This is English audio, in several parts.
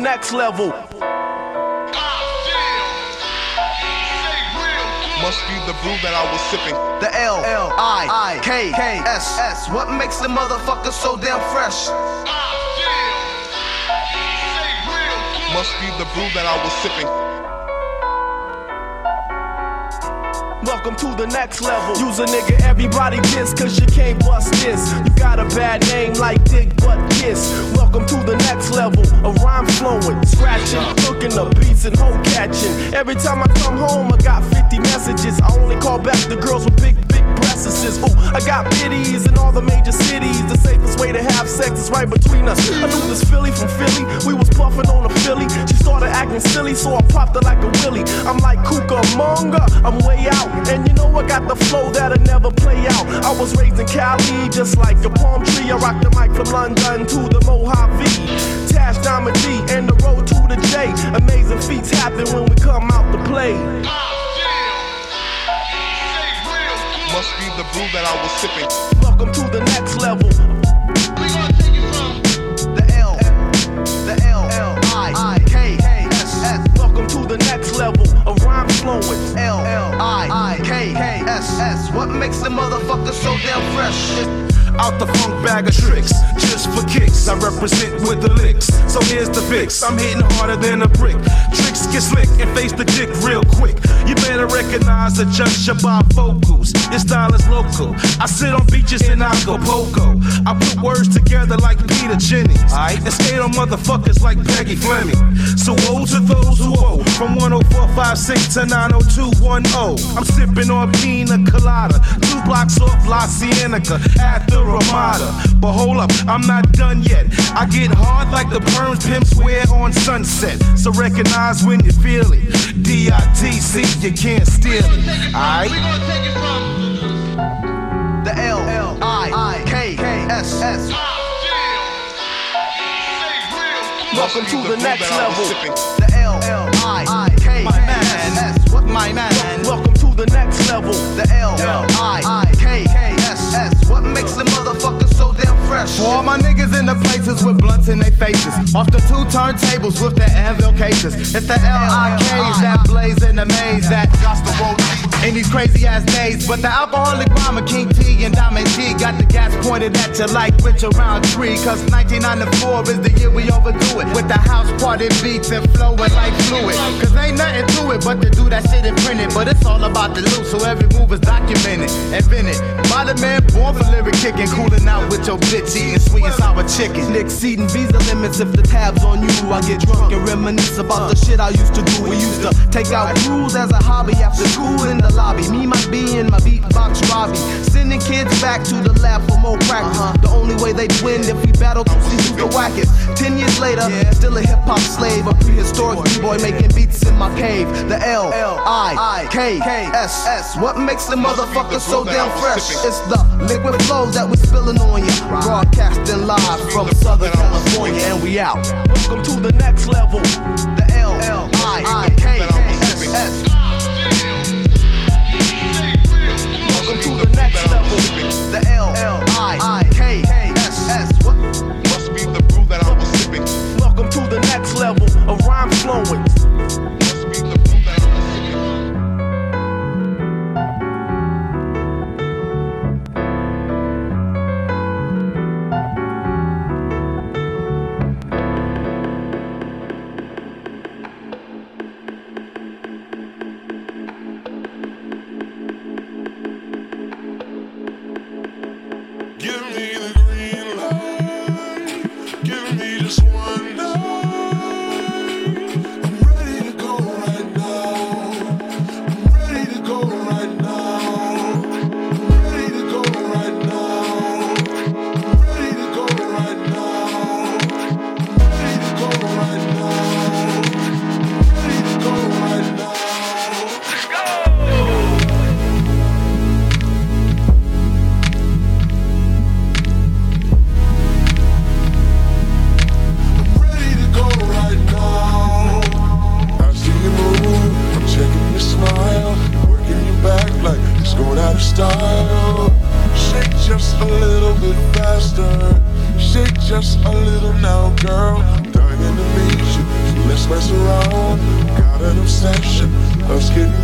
next level. Must be the brew that I was sipping. The L L I I K K S S. What makes the motherfucker so damn fresh? Must be the brew that I was sipping. Welcome to the next level. Use a nigga, everybody diss, cause you can't bust this. You got a bad name like Dick Butt Kiss. Welcome to the next level. A rhyme flowing, scratching, cooking the beats and hoe catching. Every time I come home, I got 50 messages. I only call back the girls with big, Ooh, I got biddies in all the major cities. The safest way to have sex is right between us. I knew this Philly from Philly. We was puffing on a Philly. She started acting silly, so I popped her like a willy. I'm like Cucamonga, I'm way out. And you know I got the flow that'll never play out. I was raised in Cali, just like a palm tree. I rock the mic from London to the Mojave. Tash Diamond D and the road to the J. Amazing feats happen when we come out to play. Must be the brew that I was sipping. Welcome to the next level. We gonna take it from the L, the L, L, I, I, K, K, S, S. Welcome to the next level. A rhyme flowing. L, L, I, I, K, K, S, S. What makes the motherfucker so damn fresh? Out the funk bag of tricks, just for kicks. I represent with the licks. So here's the fix. I'm hitting harder than a brick. Tricks get slick and face the dick real quick. You better recognize the just your bifocals. Your style is local. I sit on beaches in Acapulco. I put words together like Peter Jennings. Right? And skate on motherfuckers like Peggy Fleming. So woe to those who owe. From 10456 to 90210. I'm sipping on pina colada. Two blocks off La Cienega at the Ramada. But hold up, I'm not done yet. I get hard like the perms pimps wear on sunset. So recognize when you feel it. D-I-T-C, you can't steal it. Alright? The L I K S S. Welcome to the next level. The L I K S S. What my man? Welcome to the next level. The L L I K S S. What makes the motherfucker so damn fresh? For all my niggas in the places with blunts in their faces. Off the two turntables with the anvil cases. It's the L-I-Ks that blaze in the maze that road in these crazy ass days. But the alcoholic rhymer King T and Diamond D pointed at you like around three Cause 1994 is the year we overdo it. With the house party beats and flowing like fluid. Cause ain't nothing to it but to do that shit and print it. But it's all about the loot, so every move is documented. Invented by the man born for lyric kicking. Cooling out with your bitch eating sweet and sour chicken. Exceeding visa limits if the tab's on you. I get drunk and reminisce about the shit I used to do. We used to take out rules as a hobby after school in the lobby. Me, my B, and my beatbox Robbie. Sending kids back to the lab for more practice. The only way they'd win if we battled to see who's the wackest. Ten years later, still a hip hop slave, a prehistoric b-boy making beats in my cave. The L I K S S. What makes the motherfucker so damn fresh? It's the liquid flows that we spilling on you. Broadcasting live from Southern California, and we out. Welcome to the next level.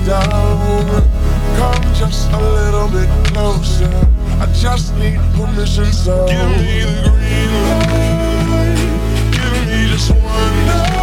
Down. Come just a little bit closer. I just need permission, so give me the green light. Give me just one night.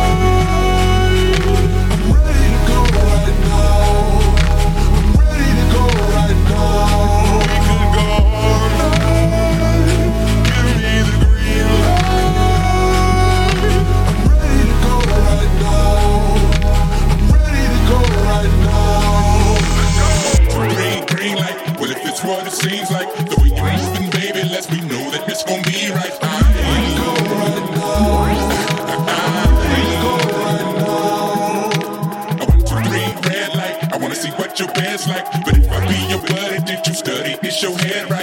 Your head right?